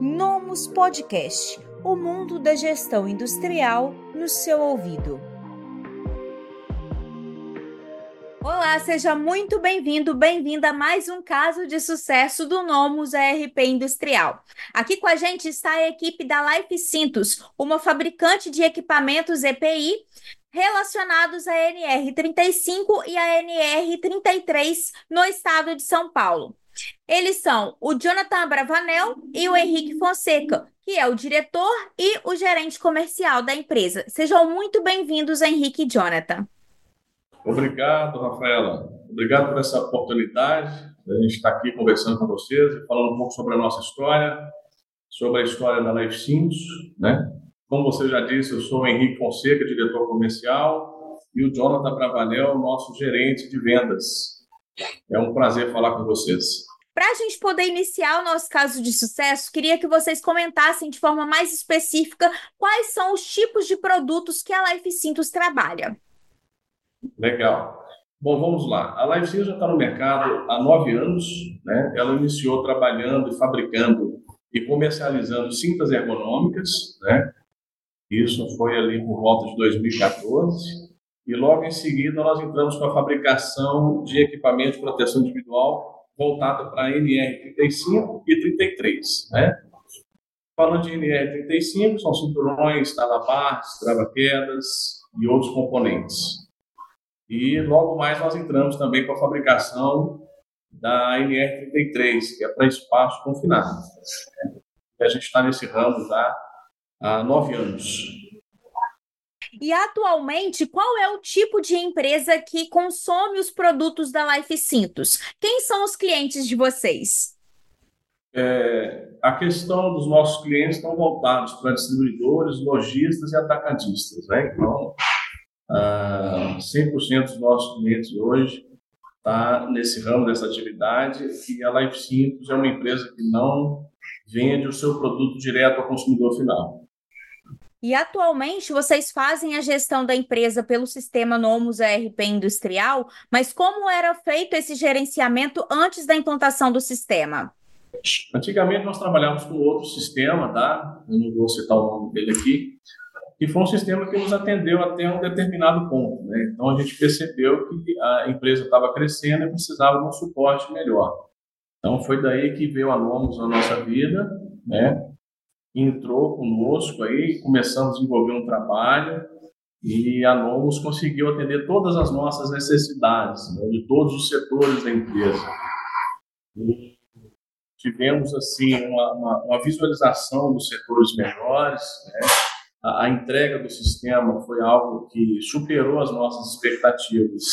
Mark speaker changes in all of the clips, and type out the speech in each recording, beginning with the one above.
Speaker 1: Nomus Podcast o mundo da gestão industrial no seu ouvido. Olá, seja muito bem-vindo, bem-vinda a mais um caso de sucesso do Nomus ERP Industrial. Aqui com a gente está a equipe da Life Cintos, uma fabricante de equipamentos EPI relacionados à NR35 e à NR33 no estado de São Paulo. Eles são o Jonathan Bravanel e o Henrique Fonseca, que é o diretor e o gerente comercial da empresa. Sejam muito bem-vindos, Henrique e Jonathan.
Speaker 2: Obrigado, Rafaela. Obrigado por essa oportunidade de a gente estar aqui conversando com vocês e falando um pouco sobre a nossa história, sobre a história da Life Sims, né? Como você já disse, eu sou o Henrique Fonseca, diretor comercial, e o Jonathan Bravanel, nosso gerente de vendas. É um prazer falar com vocês.
Speaker 1: Para a gente poder iniciar o nosso caso de sucesso, queria que vocês comentassem de forma mais específica quais são os tipos de produtos que a Life Cintos trabalha.
Speaker 2: Legal. Bom, vamos lá. A Life Cintos já está no mercado há nove anos. Né? Ela iniciou trabalhando e fabricando e comercializando cintas ergonômicas. Né? Isso foi ali por volta de 2014. E logo em seguida nós entramos com a fabricação de equipamento de proteção individual voltado para NR35 e 33, né? Falando de NR35, são cinturões, talabartes, trava-quedas e outros componentes. E logo mais nós entramos também com a fabricação da NR33, que é para espaço confinado. A gente está nesse ramo já há nove anos.
Speaker 1: E atualmente, qual é o tipo de empresa que consome os produtos da Life Cintos? Quem são os clientes de vocês?
Speaker 2: É, a questão dos nossos clientes estão voltados para distribuidores, lojistas e atacadistas. Né? Então, ah, 100% dos nossos clientes hoje está nesse ramo dessa atividade e a Life Cintos é uma empresa que não vende o seu produto direto ao consumidor final.
Speaker 1: E atualmente vocês fazem a gestão da empresa pelo sistema Nomus ERP Industrial, mas como era feito esse gerenciamento antes da implantação do sistema?
Speaker 2: Antigamente nós trabalhávamos com outro sistema, tá? Eu não vou citar o nome dele aqui, que foi um sistema que nos atendeu até um determinado ponto, né? Então a gente percebeu que a empresa estava crescendo e precisava de um suporte melhor. Então foi daí que veio a Nomus na nossa vida, né? Entrou conosco aí, começamos a desenvolver um trabalho e a Nomos conseguiu atender todas as nossas necessidades, né, de todos os setores da empresa. E tivemos assim uma, uma, uma, visualização dos setores melhores, né? a, a, entrega do sistema foi algo que superou as nossas expectativas.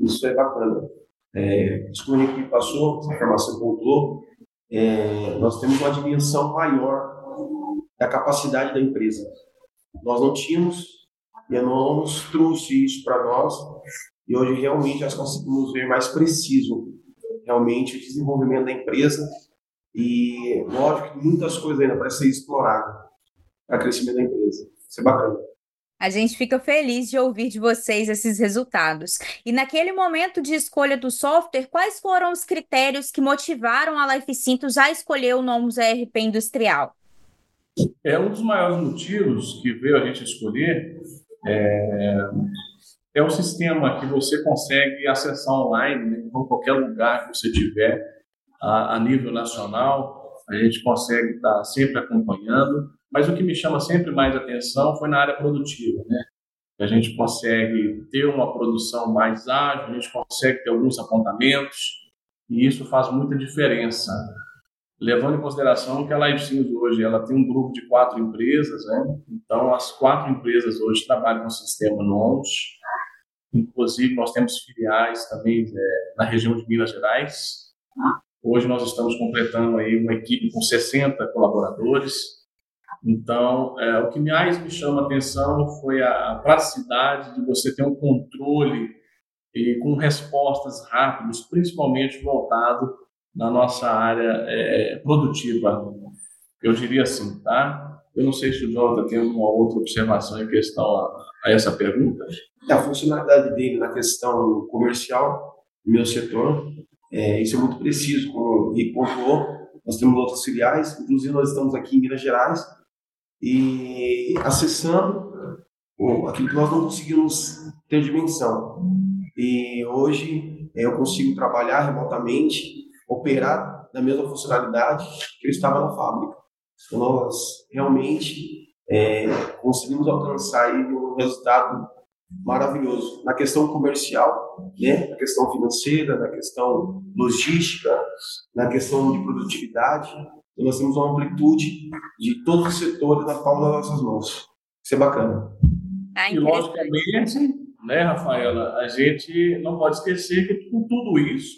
Speaker 3: Isso é bacana. É, isso que passou, essa informação voltou, é, nós temos uma dimensão maior da capacidade da empresa. Nós não tínhamos, e a nos trouxe isso para nós, e hoje realmente nós conseguimos ver mais preciso realmente o desenvolvimento da empresa e lógico que muitas coisas ainda para ser explorado para crescimento da empresa. Isso é bacana.
Speaker 1: A gente fica feliz de ouvir de vocês esses resultados. E naquele momento de escolha do software, quais foram os critérios que motivaram a Life Cintos a escolher o Nomus ERP Industrial?
Speaker 2: É um dos maiores motivos que veio a gente escolher é, é o sistema que você consegue acessar online, né, em qualquer lugar que você tiver a, a nível nacional. A gente consegue estar sempre acompanhando mas o que me chama sempre mais atenção foi na área produtiva, né? A gente consegue ter uma produção mais ágil, a gente consegue ter alguns apontamentos, e isso faz muita diferença. Levando em consideração que a LiveSins hoje ela tem um grupo de quatro empresas, né? Então, as quatro empresas hoje trabalham no sistema NONS. Inclusive, nós temos filiais também é, na região de Minas Gerais. Hoje nós estamos completando aí uma equipe com 60 colaboradores então, é, o que mais me chama a atenção foi a, a praticidade de você ter um controle e com respostas rápidas, principalmente voltado na nossa área é, produtiva. Eu diria assim, tá? Eu não sei se o Jonathan tem alguma outra observação em questão a, a essa pergunta.
Speaker 3: A funcionalidade dele na questão comercial, no meu setor, é, isso é muito preciso, como Rick pontuou, nós temos outras filiais, inclusive nós estamos aqui em Minas Gerais, e acessando aquilo que nós não conseguimos ter dimensão. E hoje eu consigo trabalhar remotamente, operar na mesma funcionalidade que eu estava na fábrica. Nós realmente é, conseguimos alcançar aí um resultado maravilhoso na questão comercial, né, na questão financeira, na questão logística, na questão de produtividade. Então, nós temos uma amplitude de todos os setores na palma das nossas mãos. Isso é bacana.
Speaker 2: Ah, e, logicamente, né, Rafaela, a gente não pode esquecer que com tudo isso,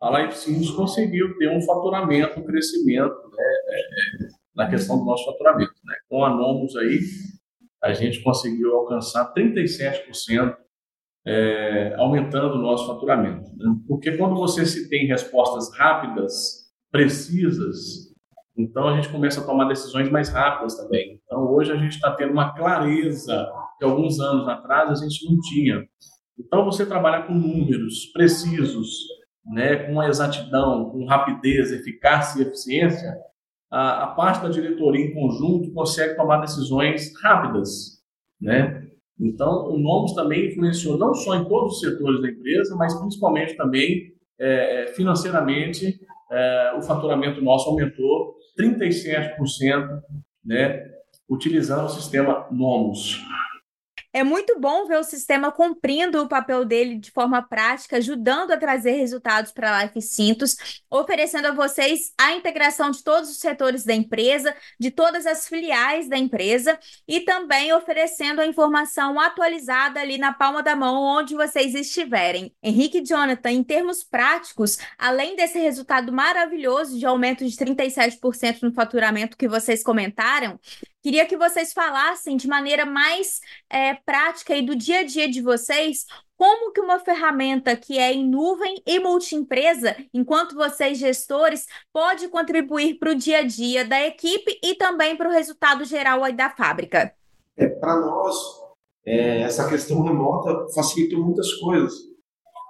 Speaker 2: a Life Sims conseguiu ter um faturamento, um crescimento né, é, é, na questão do nosso faturamento. Né? Com a Nomos aí, a gente conseguiu alcançar 37%, é, aumentando o nosso faturamento. Né? Porque quando você se tem respostas rápidas, precisas, então a gente começa a tomar decisões mais rápidas também. Então hoje a gente está tendo uma clareza que alguns anos atrás a gente não tinha. Então você trabalhar com números precisos, né, com exatidão, com rapidez, eficácia e eficiência, a, a parte da diretoria em conjunto consegue tomar decisões rápidas, né? Então, o Nomos também influenciou não só em todos os setores da empresa, mas principalmente também é, é financeiramente, é, o faturamento nosso aumentou 37%, né, utilizando o sistema Nomos.
Speaker 1: É muito bom ver o sistema cumprindo o papel dele de forma prática, ajudando a trazer resultados para a Life Cintos, oferecendo a vocês a integração de todos os setores da empresa, de todas as filiais da empresa e também oferecendo a informação atualizada ali na palma da mão onde vocês estiverem. Henrique e Jonathan, em termos práticos, além desse resultado maravilhoso de aumento de 37% no faturamento que vocês comentaram, Queria que vocês falassem de maneira mais é, prática e do dia a dia de vocês como que uma ferramenta que é em nuvem e multiempresa, enquanto vocês gestores, pode contribuir para o dia a dia da equipe e também para o resultado geral da fábrica?
Speaker 3: É, para nós, é, essa questão remota facilita muitas coisas,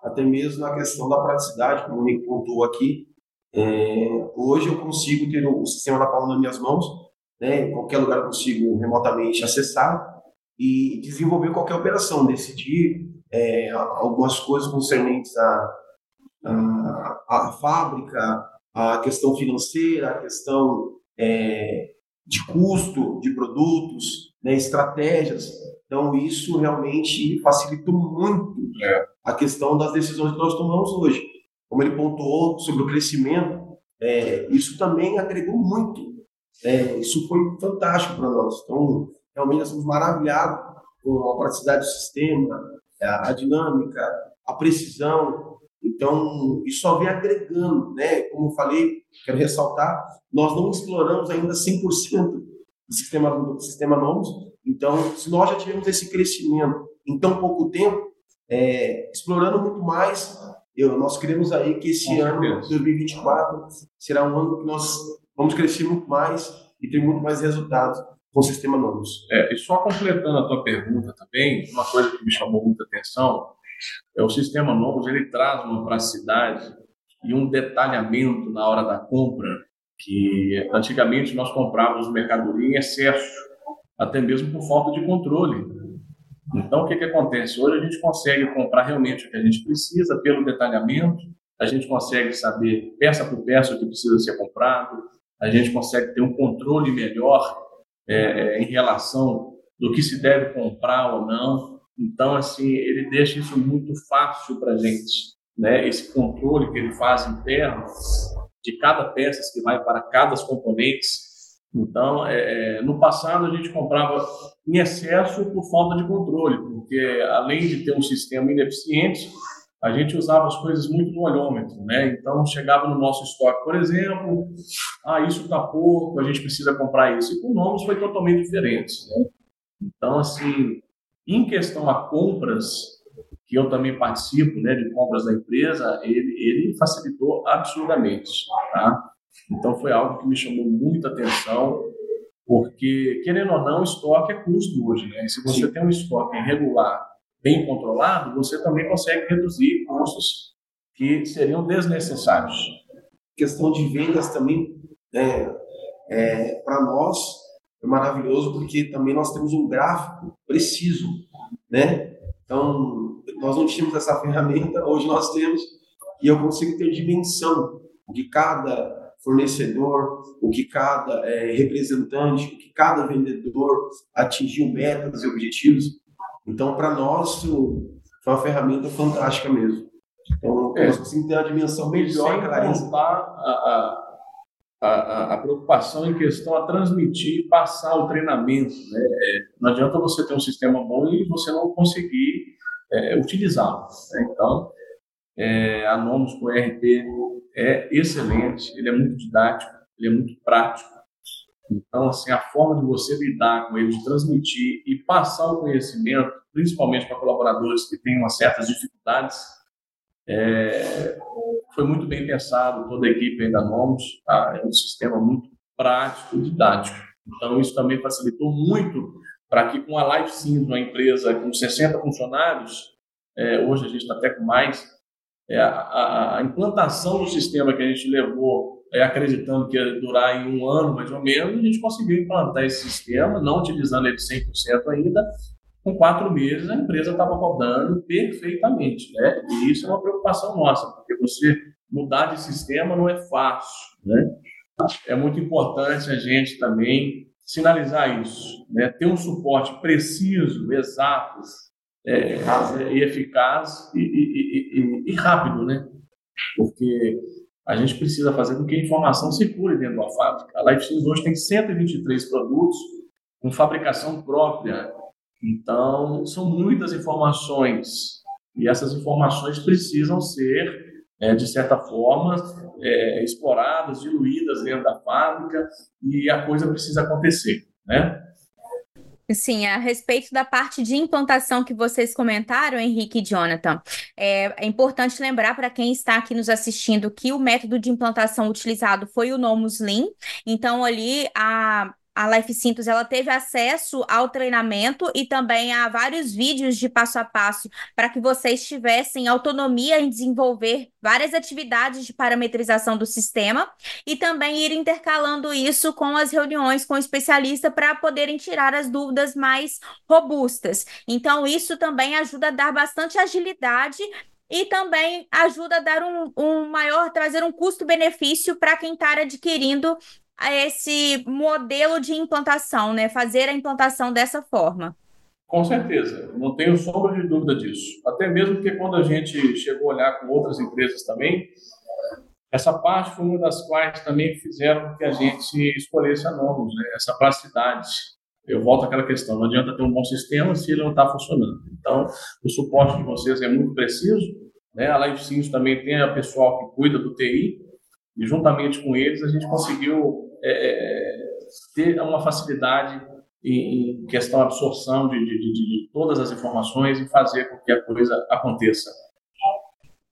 Speaker 3: até mesmo na questão da praticidade, como o Nick pontuou aqui. É, hoje eu consigo ter o sistema na palma das minhas mãos, né, em qualquer lugar eu consigo remotamente acessar e desenvolver qualquer operação, decidir é, algumas coisas concernentes à, à, à, fábrica, a questão financeira, a questão é, de custo de produtos, né, estratégias. Então, isso realmente facilitou muito é. a questão das decisões que nós tomamos hoje. Como ele pontuou sobre o crescimento, é, isso também agregou muito é, isso foi fantástico para nós. Então, realmente, nós somos maravilhados com a praticidade do sistema, a, a dinâmica, a precisão. Então, isso só vem agregando, né? Como eu falei, quero ressaltar, nós não exploramos ainda 100% do sistema, do sistema Nomos. Então, se nós já tivemos esse crescimento em tão pouco tempo, é, explorando muito mais, eu, nós queremos aí que esse ano, 2024, será um ano que nós vamos crescer muito mais e ter muito mais resultados com o sistema Nomos.
Speaker 2: É, e só completando a tua pergunta também, uma coisa que me chamou muita atenção é o sistema Nomos, ele traz uma praticidade e um detalhamento na hora da compra que antigamente nós comprávamos mercadoria em excesso, até mesmo por falta de controle. Então, o que, que acontece? Hoje a gente consegue comprar realmente o que a gente precisa pelo detalhamento, a gente consegue saber peça por peça o que precisa ser comprado, a gente consegue ter um controle melhor é, é, em relação do que se deve comprar ou não. Então, assim, ele deixa isso muito fácil para a gente, né? Esse controle que ele faz interno de cada peça que vai para cada componentes. Então, é, é, no passado a gente comprava em excesso por falta de controle, porque além de ter um sistema ineficiente, a gente usava as coisas muito no olhômetro, né? Então chegava no nosso estoque, por exemplo, ah, isso está pouco, a gente precisa comprar isso. E com nomes foi totalmente diferente. Né? Então, assim, em questão a compras, que eu também participo, né, de compras da empresa, ele, ele facilitou absurdamente, tá? Então foi algo que me chamou muita atenção, porque querendo ou não, estoque é custo hoje, né? E se você Sim. tem um estoque irregular bem controlado, você também consegue reduzir custos que seriam desnecessários.
Speaker 3: questão de vendas também, é, é para nós, é maravilhoso porque também nós temos um gráfico preciso, né? Então, nós não tínhamos essa ferramenta, hoje nós temos, e eu consigo ter dimensão de cada fornecedor, o que cada é, representante, o que cada vendedor atingiu metas e objetivos. Então, para nós, foi uma ferramenta fantástica mesmo. Então, é, nós conseguimos ter uma dimensão melhor,
Speaker 2: clareza. A, a, a, a, preocupação em questão a transmitir e passar o treinamento. Né? É, não adianta você ter um sistema bom e você não conseguir é, utilizá-lo. Né? Então, é, a Nomos com ERP é excelente, ele é muito didático, ele é muito prático. Então, assim, a forma de você lidar com ele, de transmitir e passar o conhecimento, principalmente para colaboradores que têm umas certas dificuldades, é, foi muito bem pensado, toda a equipe ainda Nomos, tá? é um sistema muito prático didático. Então, isso também facilitou muito para que com a LifeSim, uma empresa com 60 funcionários, é, hoje a gente está até com mais, é, a, a, implantação do sistema que a gente levou, é, acreditando que ia durar em um ano mais ou menos, a gente conseguiu implantar esse sistema, não utilizando ele 100% ainda. Com quatro meses, a empresa estava rodando perfeitamente. Né? E isso é uma preocupação nossa, porque você mudar de sistema não é fácil. Né? É muito importante a gente também sinalizar isso, né? ter um suporte preciso, exato, é, e eficaz e, e, e, e, rápido, né? Porque a gente precisa fazer com que a informação circule dentro da fábrica. A LifeSys hoje tem 123 produtos com fabricação própria. Então, são muitas informações e essas informações precisam ser, é, de certa forma, é, exploradas, diluídas dentro da fábrica e a coisa precisa acontecer, né?
Speaker 1: Sim, a respeito da parte de implantação que vocês comentaram, Henrique e Jonathan, é, é importante lembrar para quem está aqui nos assistindo que o método de implantação utilizado foi o Nomus Lean. Então, ali a a Life Cintos ela teve acesso ao treinamento e também a vários vídeos de passo a passo para que vocês tivessem autonomia em desenvolver várias atividades de parametrização do sistema e também ir intercalando isso com as reuniões com o especialista para poderem tirar as dúvidas mais robustas. Então, isso também ajuda a dar bastante agilidade e também ajuda a dar um, um maior, trazer um custo-benefício para quem está adquirindo esse modelo de implantação, né? Fazer a implantação dessa forma.
Speaker 2: Com certeza, não tenho sombra de dúvida disso. Até mesmo porque quando a gente chegou a olhar com outras empresas também, essa parte foi uma das quais também fizeram que a gente escolhesse a Nomos, né? essa praticidade. Eu volto àquela questão, não adianta ter um bom sistema se ele não está funcionando. Então, o suporte de vocês é muito preciso. Né? A Live também tem a pessoal que cuida do TI, e juntamente com eles a gente conseguiu é, é, ter uma facilidade em, questão de absorção de, de, de, todas as informações e fazer com que a coisa aconteça.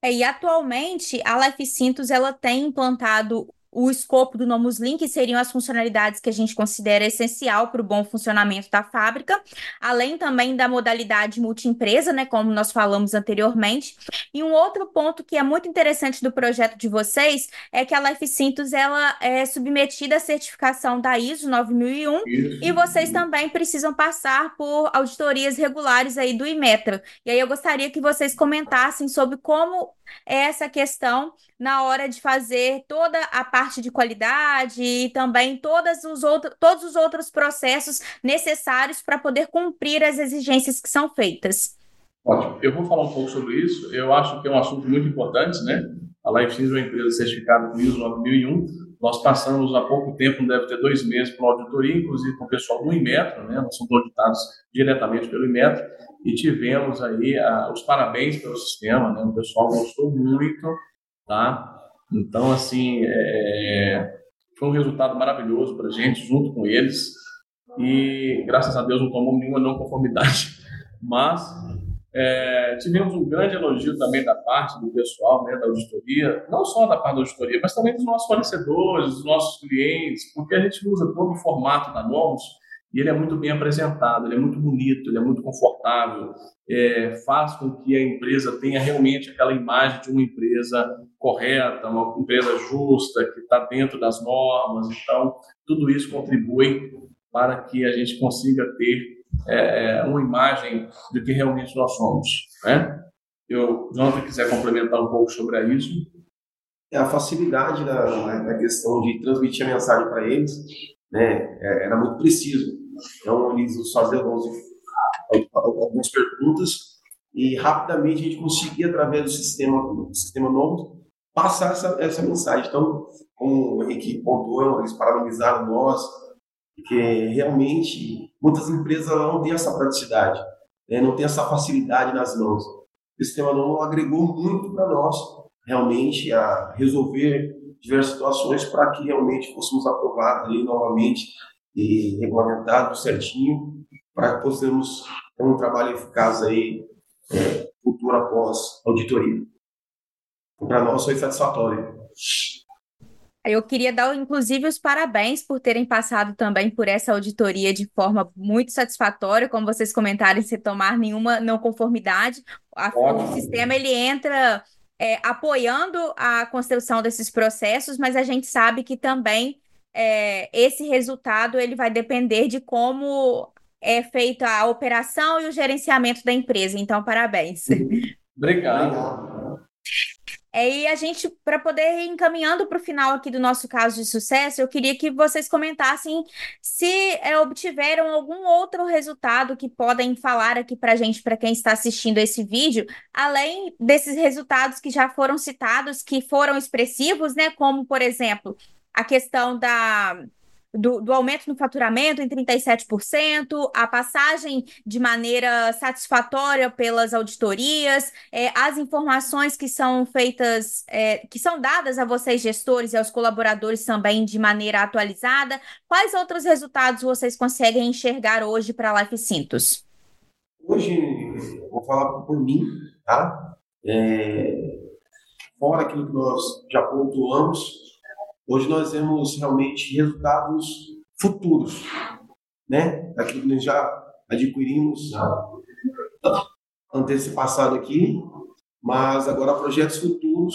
Speaker 1: É, e atualmente a Life Cintos ela tem implantado o escopo do Nomus Link seriam as funcionalidades que a gente considera essencial para o bom funcionamento da fábrica, além também da modalidade multiempresa, né, como nós falamos anteriormente. E um outro ponto que é muito interessante do projeto de vocês é que a Life Cintos ela é submetida à certificação da ISO 9001 Isso. e vocês também precisam passar por auditorias regulares aí do Imetra. E aí eu gostaria que vocês comentassem sobre como é essa questão na hora de fazer toda a parte de qualidade e também todas os outro, todos os outros processos necessários para poder cumprir as exigências que são feitas.
Speaker 2: Ótimo. Eu vou falar um pouco sobre isso. Eu acho que é um assunto muito importante, né? A LifeSys é uma empresa certificada com ISO 9001. Nós passamos há pouco tempo, deve ter dois meses, por auditoria, inclusive com o pessoal do Inmetro, né? Nós somos auditados diretamente pelo Inmetro e tivemos aí a, os parabéns pelo sistema, né? O pessoal gostou muito, tá? Então, assim, é, foi um resultado maravilhoso para a gente, junto com eles, e graças a Deus não tomamos nenhuma não conformidade, mas é, tivemos um grande elogio também da parte do pessoal né, da auditoria, não só da parte da auditoria, mas também dos nossos fornecedores, dos nossos clientes, porque a gente usa todo o formato da Nomos e ele é muito bem apresentado, ele é muito bonito, ele é muito confortável, é, faz com que a empresa tenha realmente aquela imagem de uma empresa correta, uma empresa justa, que está dentro das normas. Então, tudo isso contribui para que a gente consiga ter é, uma imagem do que realmente nós somos. Né? Eu, Jonathan, quiser complementar um pouco sobre isso.
Speaker 3: É a facilidade da, da questão de transmitir a mensagem para eles, né, é, era muito preciso. Então, eles faziam algumas perguntas e rapidamente a gente conseguia, através do sistema, do sistema novo, passar essa, essa mensagem. Então, como o Henrique pontuou, eles parabenizaram nós, porque realmente muitas empresas não têm essa praticidade, né? não têm essa facilidade nas mãos. O sistema novo agregou muito para nós, realmente, a resolver diversas situações para que realmente fôssemos aprovados ali novamente e regulamentados certinho, para que possamos ter um trabalho eficaz aí, é, futuro após auditoria. Para nós foi satisfatório.
Speaker 1: Eu queria dar, inclusive, os parabéns por terem passado também por essa auditoria de forma muito satisfatória, como vocês comentaram, sem tomar nenhuma não conformidade. A, o sistema ele entra é, apoiando a construção desses processos, mas a gente sabe que também é, esse resultado ele vai depender de como é feita a operação e o gerenciamento da empresa. Então, parabéns.
Speaker 2: Obrigado.
Speaker 1: É, e a gente, para poder ir encaminhando para o final aqui do nosso caso de sucesso, eu queria que vocês comentassem se é, obtiveram algum outro resultado que podem falar aqui para a gente, para quem está assistindo esse vídeo, além desses resultados que já foram citados, que foram expressivos, né? Como, por exemplo, a questão da do, do aumento no faturamento em 37%, a passagem de maneira satisfatória pelas auditorias, é, as informações que são feitas, é, que são dadas a vocês, gestores, e aos colaboradores também de maneira atualizada. Quais outros resultados vocês conseguem enxergar hoje para a Life Cintos?
Speaker 3: Hoje, vou falar por mim, tá? É, fora aquilo que nós já pontuamos, Hoje nós temos realmente resultados futuros, né? Daquilo que nós já adquirimos antecipação aqui, mas agora projetos futuros,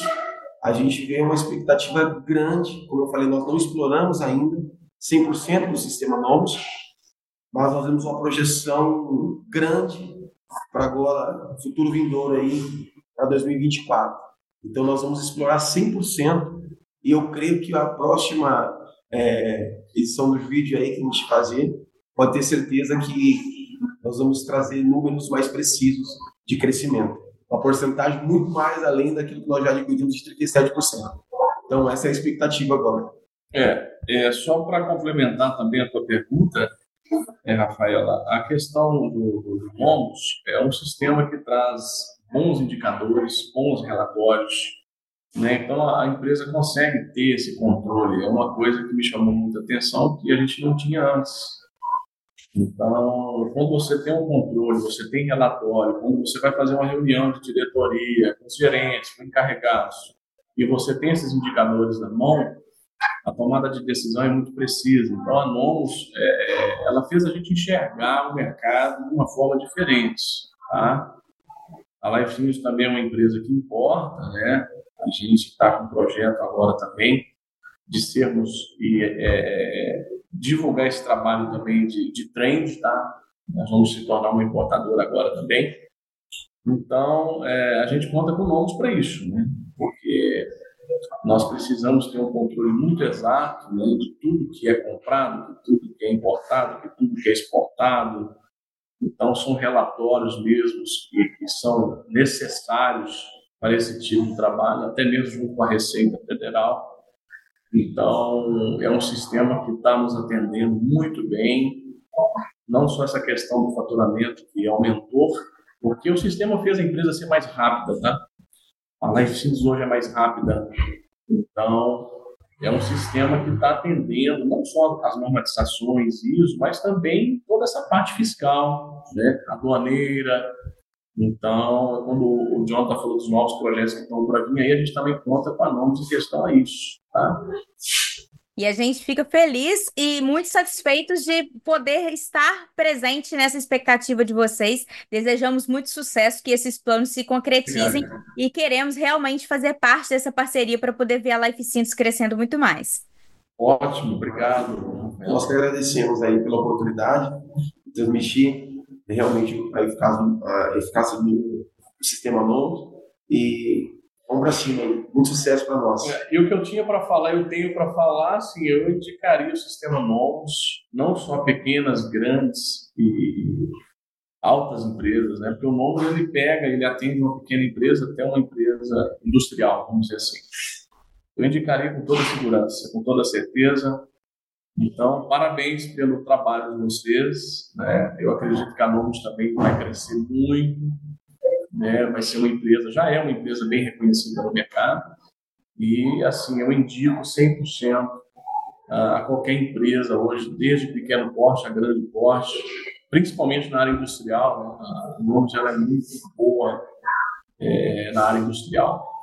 Speaker 3: a gente vê uma expectativa grande, como eu falei, nós não exploramos ainda 100% do sistema Nomos, mas nós temos uma projeção grande para agora, futuro vindouro aí, para 2024. Então nós vamos explorar 100% e eu creio que a próxima é, edição do vídeo aí que a gente fazer, pode ter certeza que nós vamos trazer números mais precisos de crescimento. Uma porcentagem muito mais além daquilo que nós já adquirimos de 37%. Então, essa é a expectativa agora.
Speaker 2: É, é só para complementar também a tua pergunta, é, Rafaela, a questão do, do MOMOS é um sistema que traz bons indicadores, bons relatórios, né? Então a empresa consegue ter esse controle. É uma coisa que me chamou muita atenção que a gente não tinha antes. Então, quando você tem um controle, você tem relatório, quando você vai fazer uma reunião de diretoria com os gerentes, com encarregados, e você tem esses indicadores na mão, a tomada de decisão é muito precisa. Então, a NOMOS, é, ela fez a gente enxergar o mercado de uma forma diferente. Tá? A Life News também é uma empresa que importa, né? Gente está com um projeto agora também de sermos e é, divulgar esse trabalho também de, de trend, tá? Nós vamos se tornar uma importadora agora também. Então, é, a gente conta com nomes para isso, né? Porque nós precisamos ter um controle muito exato né, de tudo que é comprado, de tudo que é importado, de tudo que é exportado. Então, são relatórios mesmos que, que são necessários para esse tipo de trabalho, até mesmo junto com a Receita Federal. Então, é um sistema que está nos atendendo muito bem, não só essa questão do faturamento que aumentou, porque o sistema fez a empresa ser mais rápida, tá? A Life hoje é mais rápida. Então, é um sistema que está atendendo não só as normatizações ISO, mas também toda essa parte fiscal, né? aduaneira, então, quando o Jonathan falou dos novos projetos que estão para vir, aí a gente também conta com a nomes em questão a isso. Tá?
Speaker 1: E a gente fica feliz e muito satisfeitos de poder estar presente nessa expectativa de vocês. Desejamos muito sucesso, que esses planos se concretizem Obrigado. e queremos realmente fazer parte dessa parceria para poder ver a Life Cintos crescendo muito mais.
Speaker 2: Ótimo, obrigado.
Speaker 3: Nós que agradecemos aí pela oportunidade de transmitir realmente a eficácia, a eficácia do sistema novo e vamos para cima, muito sucesso para nós.
Speaker 2: É, e o que eu tinha para falar, eu tenho para falar, assim, eu indicaria o sistema novos, não só pequenas, grandes e altas empresas, né? Porque o novo ele pega, ele atende uma pequena empresa até uma empresa industrial, vamos dizer assim. Eu indicaria com toda segurança, com toda certeza. Então, parabéns pelo trabalho de vocês. Né? Eu acredito que a Nomos também vai crescer muito né, vai ser uma empresa, já é uma empresa bem reconhecida no mercado, e assim, eu indico 100% a qualquer empresa hoje, desde pequeno porte a grande porte, principalmente na área industrial, né, a Nunes ela é muito boa é, na área industrial.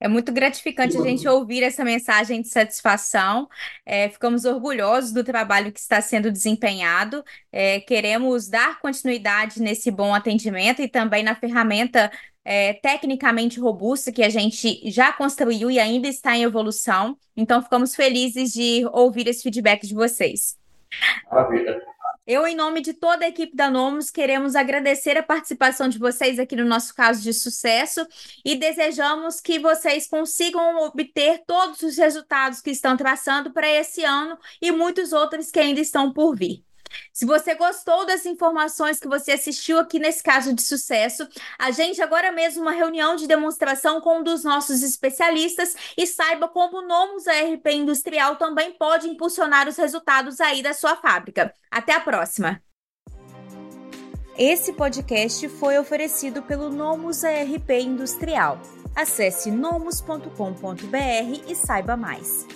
Speaker 1: É muito gratificante a gente ouvir essa mensagem de satisfação. É, ficamos orgulhosos do trabalho que está sendo desempenhado. É, queremos dar continuidade nesse bom atendimento e também na ferramenta é, tecnicamente robusta que a gente já construiu e ainda está em evolução. Então, ficamos felizes de ouvir esse feedback de vocês.
Speaker 2: Maravilha.
Speaker 1: Eu, em nome de toda a equipe da Nomos, queremos agradecer a participação de vocês aqui no nosso caso de sucesso e desejamos que vocês consigam obter todos os resultados que estão traçando para esse ano e muitos outros que ainda estão por vir. Se você gostou das informações que você assistiu aqui nesse caso de sucesso, agende agora mesmo uma reunião de demonstração com um dos nossos especialistas e saiba como o Nomus ARP Industrial também pode impulsionar os resultados aí da sua fábrica. Até a próxima! Esse podcast foi oferecido pelo Nomus ARP Industrial. Acesse nomus.com.br e saiba mais.